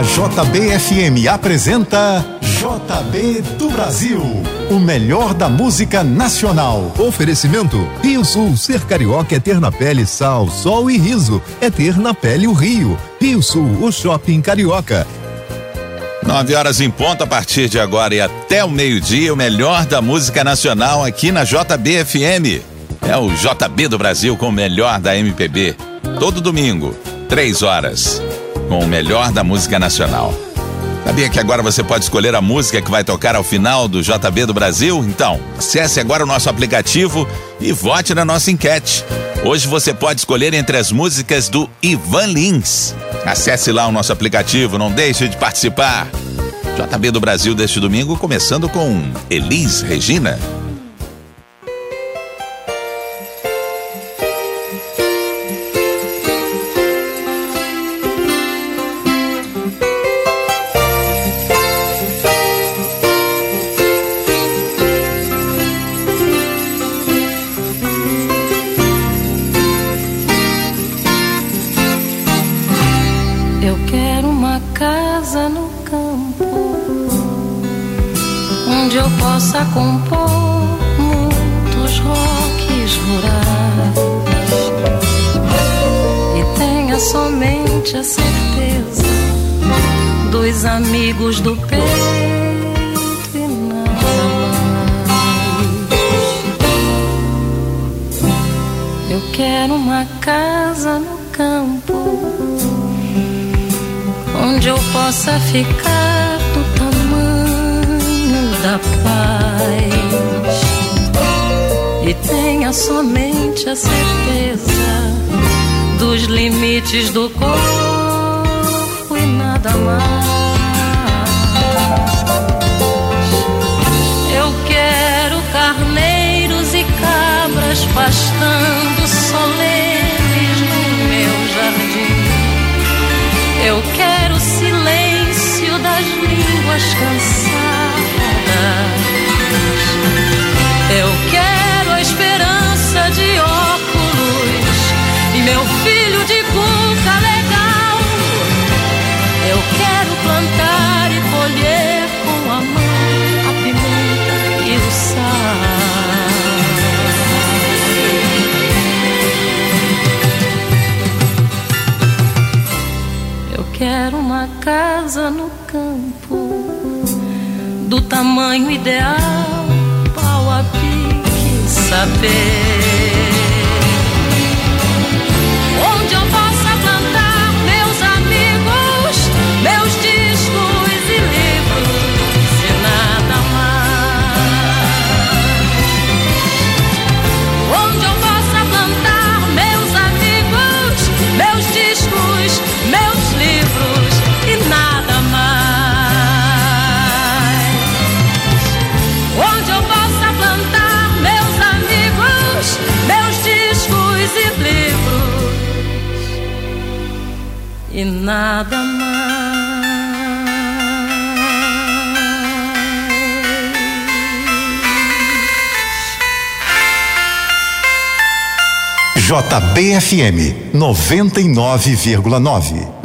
A JBFM apresenta JB do Brasil, o melhor da música nacional. Oferecimento Rio Sul, ser carioca é ter na pele sal, sol e riso, é ter na pele o Rio. Rio Sul, o shopping carioca. Nove horas em ponto a partir de agora e até o meio-dia, o melhor da música nacional aqui na JBFM. É o JB do Brasil com o melhor da MPB. Todo domingo, três horas, com o melhor da música nacional. Sabia que agora você pode escolher a música que vai tocar ao final do JB do Brasil? Então, acesse agora o nosso aplicativo e vote na nossa enquete. Hoje você pode escolher entre as músicas do Ivan Lins. Acesse lá o nosso aplicativo, não deixe de participar. JB do Brasil deste domingo, começando com Elis Regina. Quero uma casa no campo onde eu possa ficar do tamanho da paz e tenha somente a certeza dos limites do corpo e nada mais. pastando solenes no meu jardim. Eu quero o silêncio das línguas cansadas. Casa no campo do tamanho ideal, pau a pique, saber. E nada mais. JBFM 99,9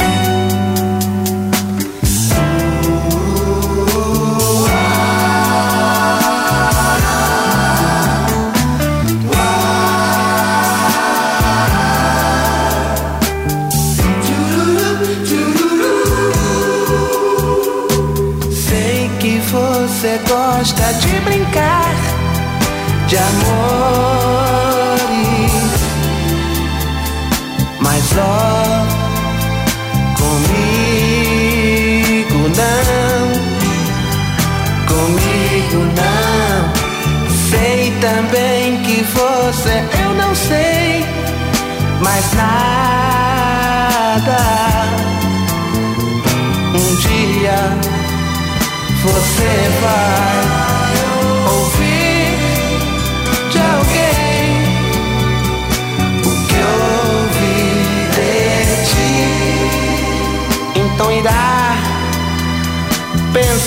comigo não, comigo não. Sei também que você eu não sei mais nada. Um dia você vai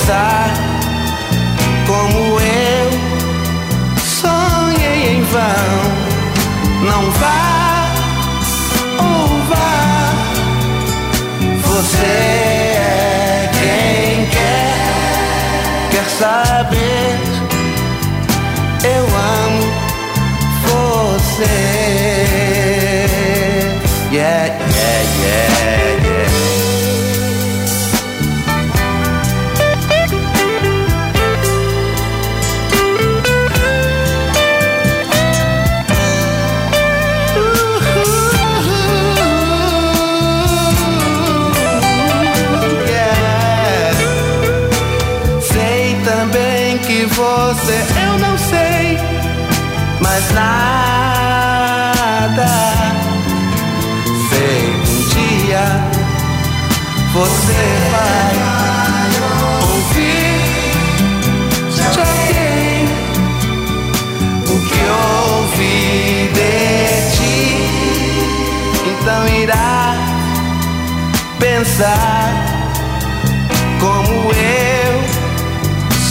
pensar como eu sonhei em vão. Não vá ou vá, você é quem quer, quer saber. Eu amo você. Você vai ouvir de alguém o que ouvi de ti. Então irá pensar como eu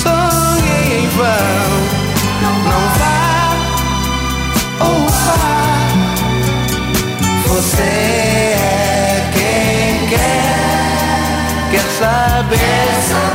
sonhei em vão. Não vá ou vá, você saber.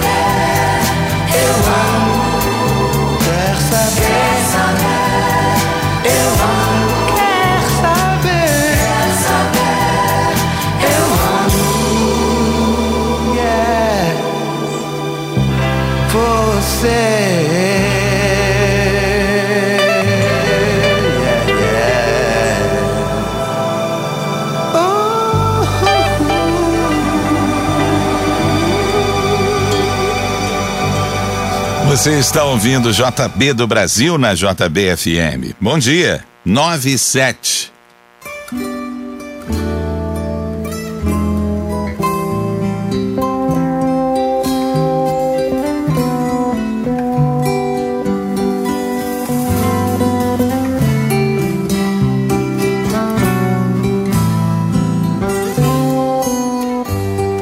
Você está ouvindo JB do Brasil na JBFM. Bom dia, 9 e 7.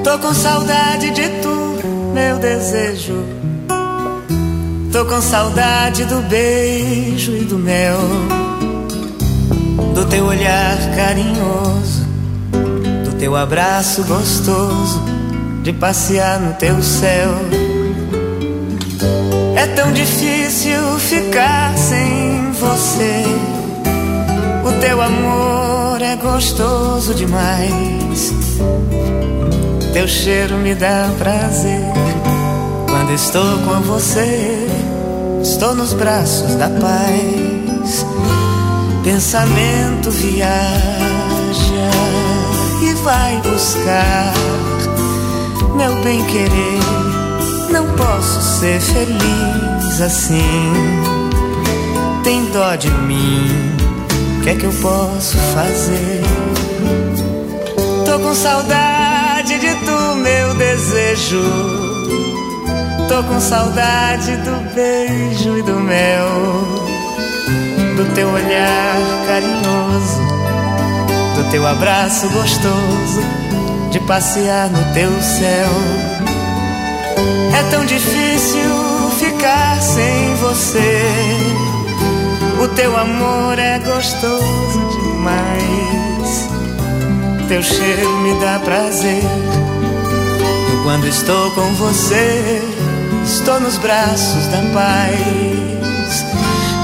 Tô com saudade de tu, meu desejo. Tô com saudade do beijo e do mel, do teu olhar carinhoso, do teu abraço gostoso, de passear no teu céu. É tão difícil ficar sem você. O teu amor é gostoso demais. Teu cheiro me dá prazer. Quando estou com você, estou nos braços da paz. Pensamento viaja e vai buscar meu bem querer. Não posso ser feliz assim. Tem dó de mim, o que é que eu posso fazer? Tô com saudade de tu, meu desejo. Tô com saudade do beijo e do mel, do teu olhar carinhoso, do teu abraço gostoso, de passear no teu céu. É tão difícil ficar sem você. O teu amor é gostoso demais. Teu cheiro me dá prazer. Quando estou com você, estou nos braços da paz.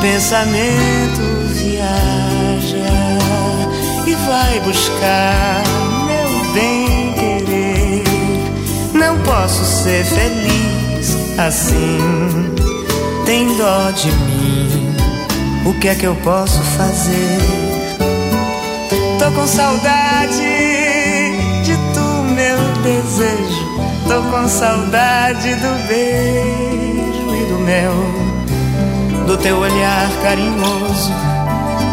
Pensamento viaja e vai buscar meu bem querer. Não posso ser feliz assim. Tem dó de mim. O que é que eu posso fazer? Tô com saudade de tu, meu desejo. Tô com saudade do beijo e do mel, do teu olhar carinhoso,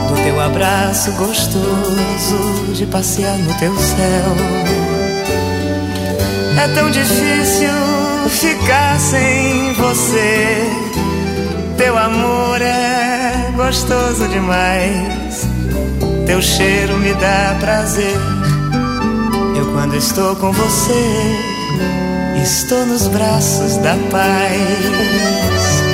do teu abraço gostoso, de passear no teu céu. É tão difícil ficar sem você. Teu amor é gostoso demais. Teu cheiro me dá prazer. Eu, quando estou com você, estou nos braços da paz.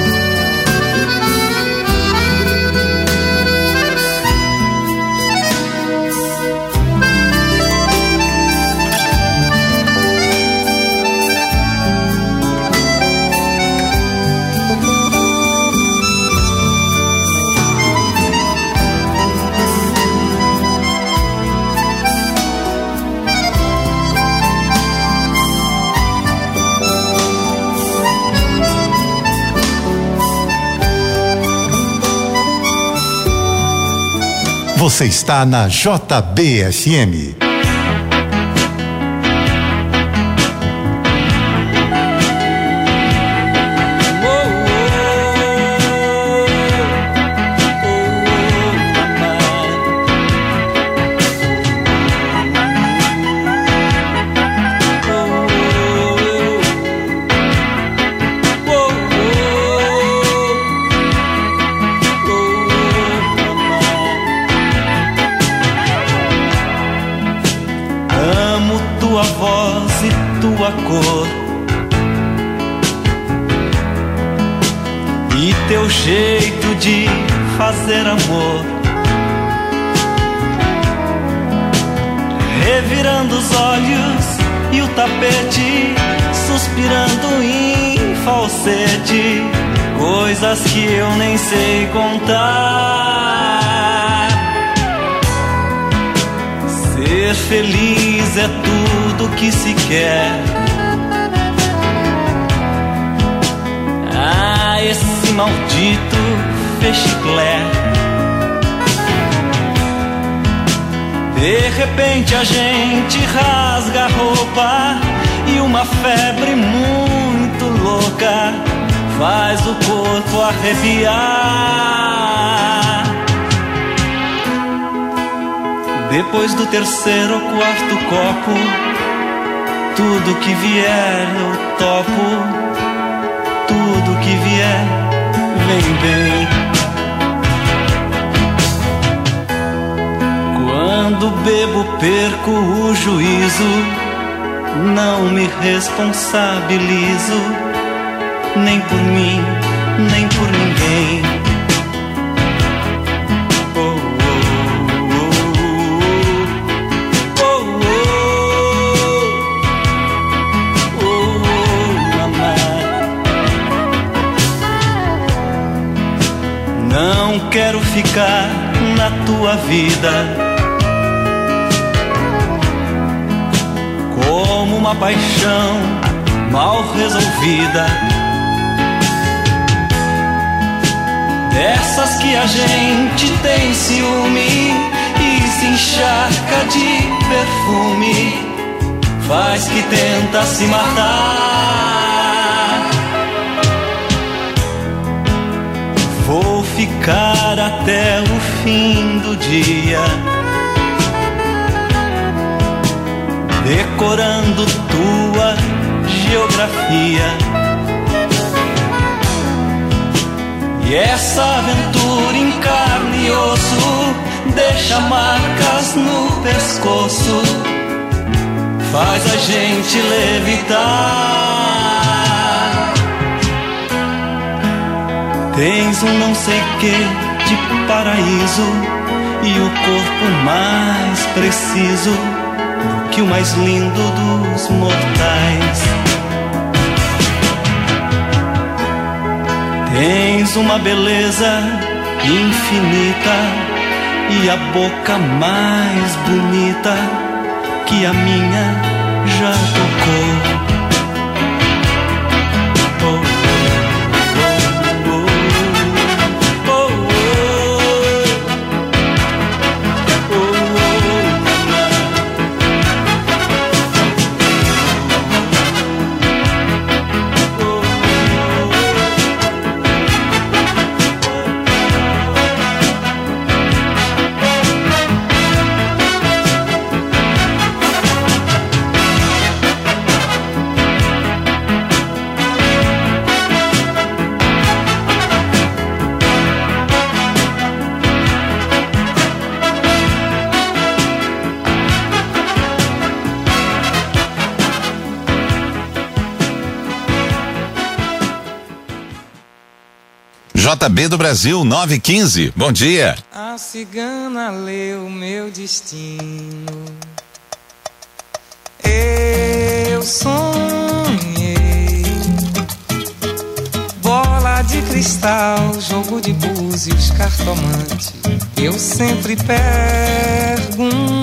Você está na JBFM. fazer amor. Revirando os olhos e o tapete, suspirando em falsete, coisas que eu nem sei contar. Ser feliz é tudo que se quer. Ah, esse maldito fechiclé. De repente a gente rasga a roupa e uma febre muito louca faz o corpo arrepiar. Depois do terceiro ou quarto copo, tudo que vier eu topo, tudo que vier vem bem. Quando bebo, perco o juízo. Não me responsabilizo, nem por mim, nem por ninguém. Quero ficar na tua vida como uma paixão mal resolvida. Dessas que a gente tem ciúme e se encharca de perfume, faz que tenta se matar. Ficar até o fim do dia decorando tua geografia. E essa aventura em carne e osso deixa marcas no pescoço, faz a gente levitar. Tens um não sei que de paraíso e o corpo mais preciso que o mais lindo dos mortais. Tens uma beleza infinita e a boca mais bonita que a minha já tocou. JB do Brasil 915. Bom dia. A cigana leu meu destino. Eu sonhei. Bola de cristal, jogo de búzios, cartomante. Eu sempre perguntei: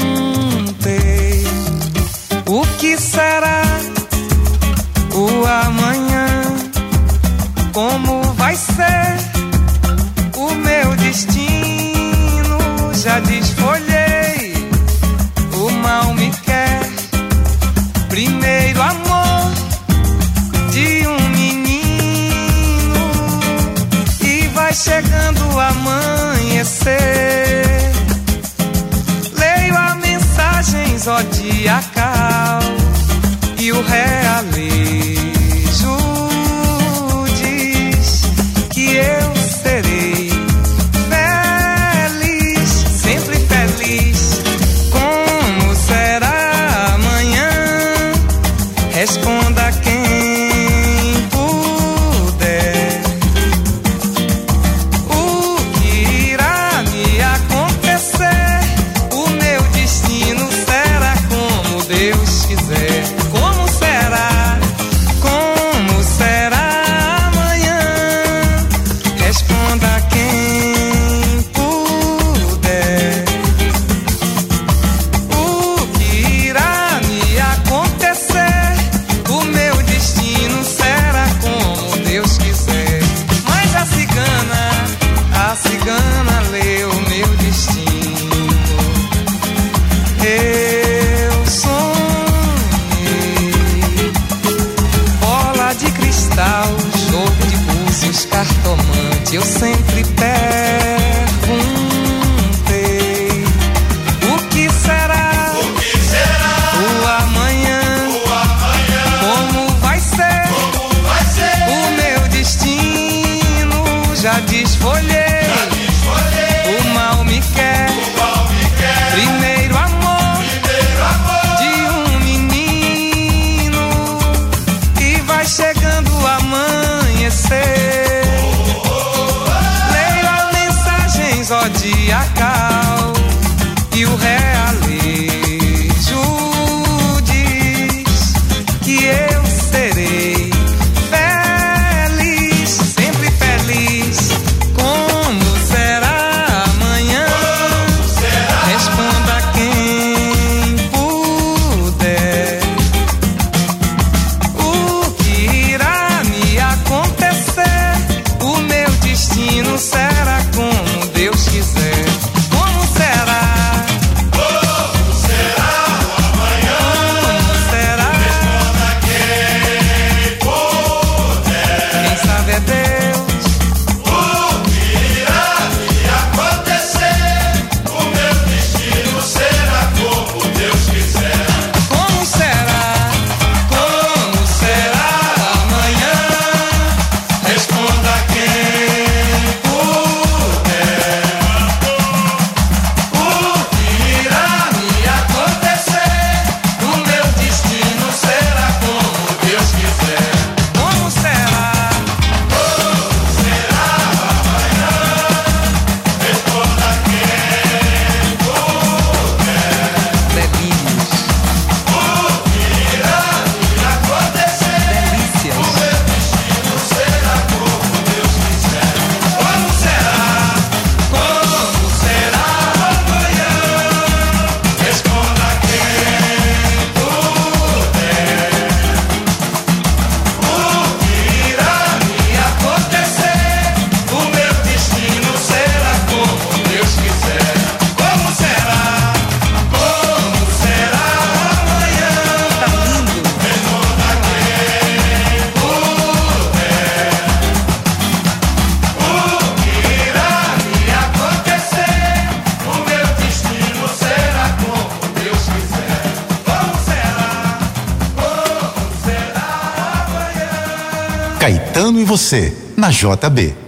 você, na JB.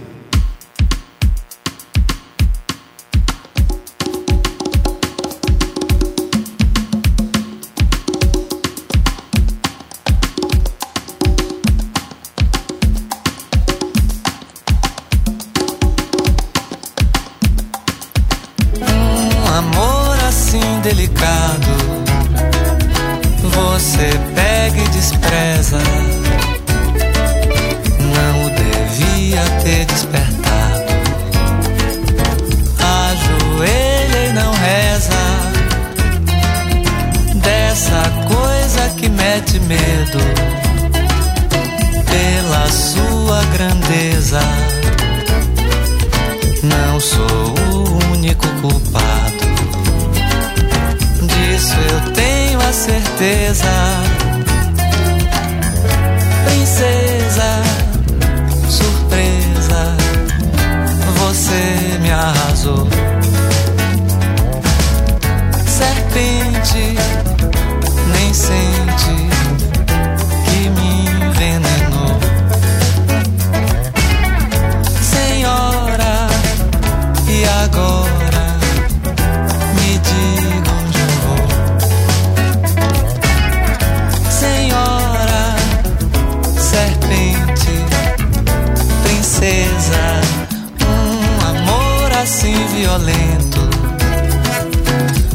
Assim violento.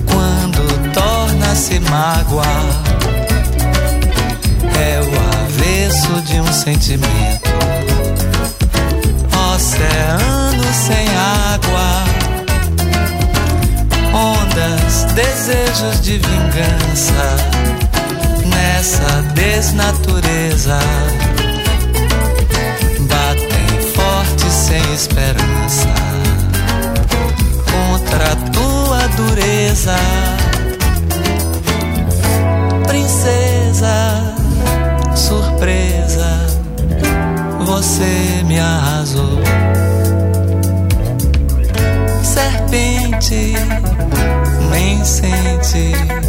Quando torna-se mágoa, é o avesso de um sentimento. Oceano sem água, ondas, desejos de vingança nessa desnatureza. Batem forte sem esperança contra tua dureza. Princesa, surpresa, você me arrasou. Serpente, nem sente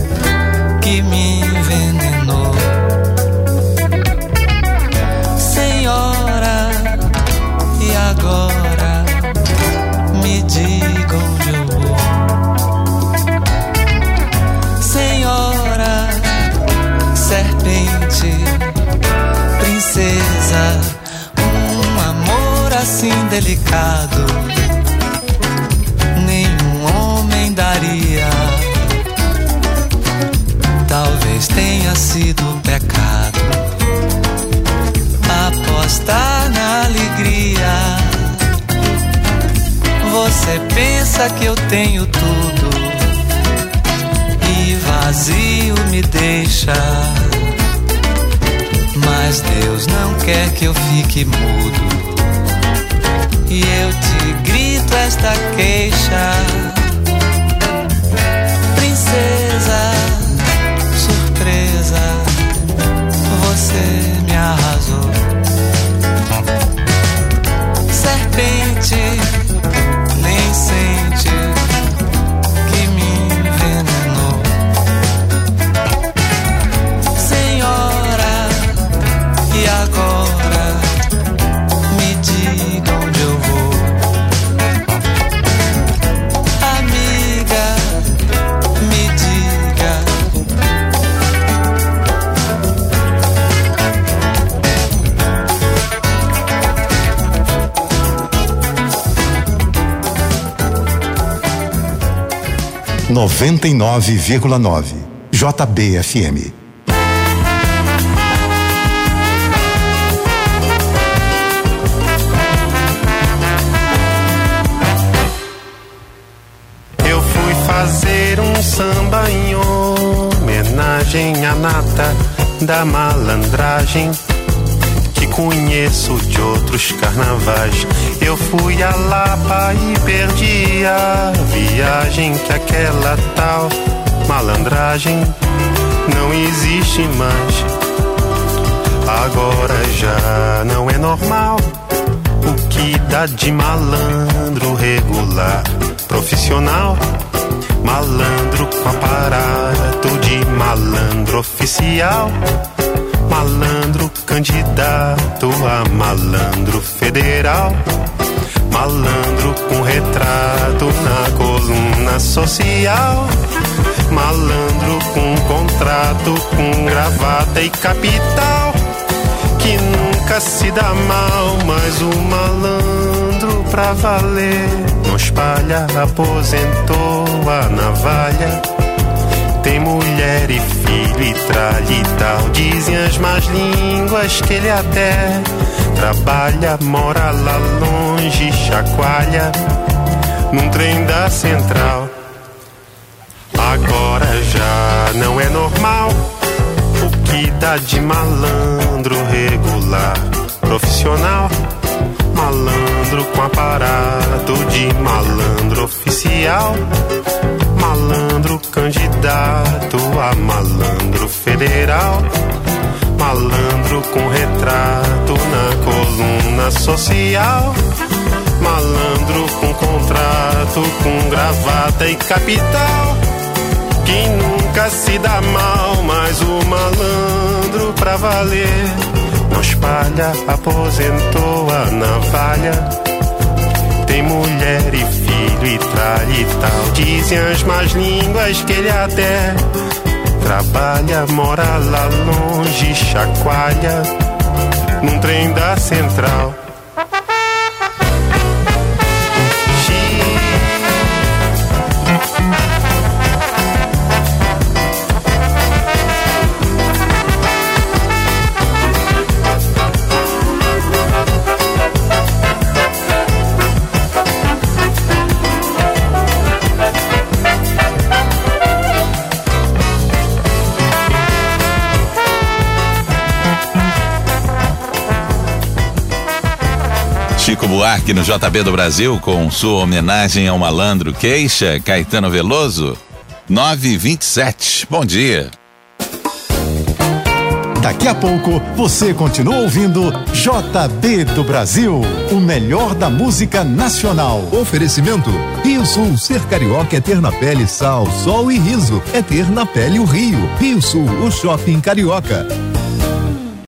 fique mudo. E eu te grito esta queixa. 99,9. JBFM. Eu fui fazer um samba em homenagem à nata da malandragem conheço de outros carnavais. Eu fui a Lapa e perdi a viagem que aquela tal malandragem não existe mais. Agora já não é normal o que dá de malandro regular, profissional. Malandro com aparato de malandro oficial. Malandro candidato a malandro federal. Malandro com retrato na coluna social. Malandro com contrato, com gravata e capital. Que nunca se dá mal, mas o malandro pra valer. Não espalha, aposentou a navalha. Tem mulher e filho e tralha e tal. Dizem as más línguas que ele até trabalha, mora lá longe, chacoalha num trem da central. Agora já não é normal o que dá de malandro regular, profissional. Malandro com aparato de malandro oficial. Malandro candidato a malandro federal. Malandro com retrato na coluna social. Malandro com contrato, com gravata e capital. Quem nunca se dá mal, mas o malandro pra valer. Não espalha, aposentou a navalha. Tem mulher e filho e trai e tal. Dizem as más línguas que ele até trabalha, mora lá longe, chacoalha. Num trem da central. Buarque no JB do Brasil com sua homenagem ao malandro Queixa, Caetano Veloso. 927. Bom dia. Daqui a pouco você continua ouvindo JB do Brasil, o melhor da música nacional. Oferecimento Rio Sul, ser carioca é ter na pele sal, sol e riso, é ter na pele o Rio. Rio Sul, o shopping carioca.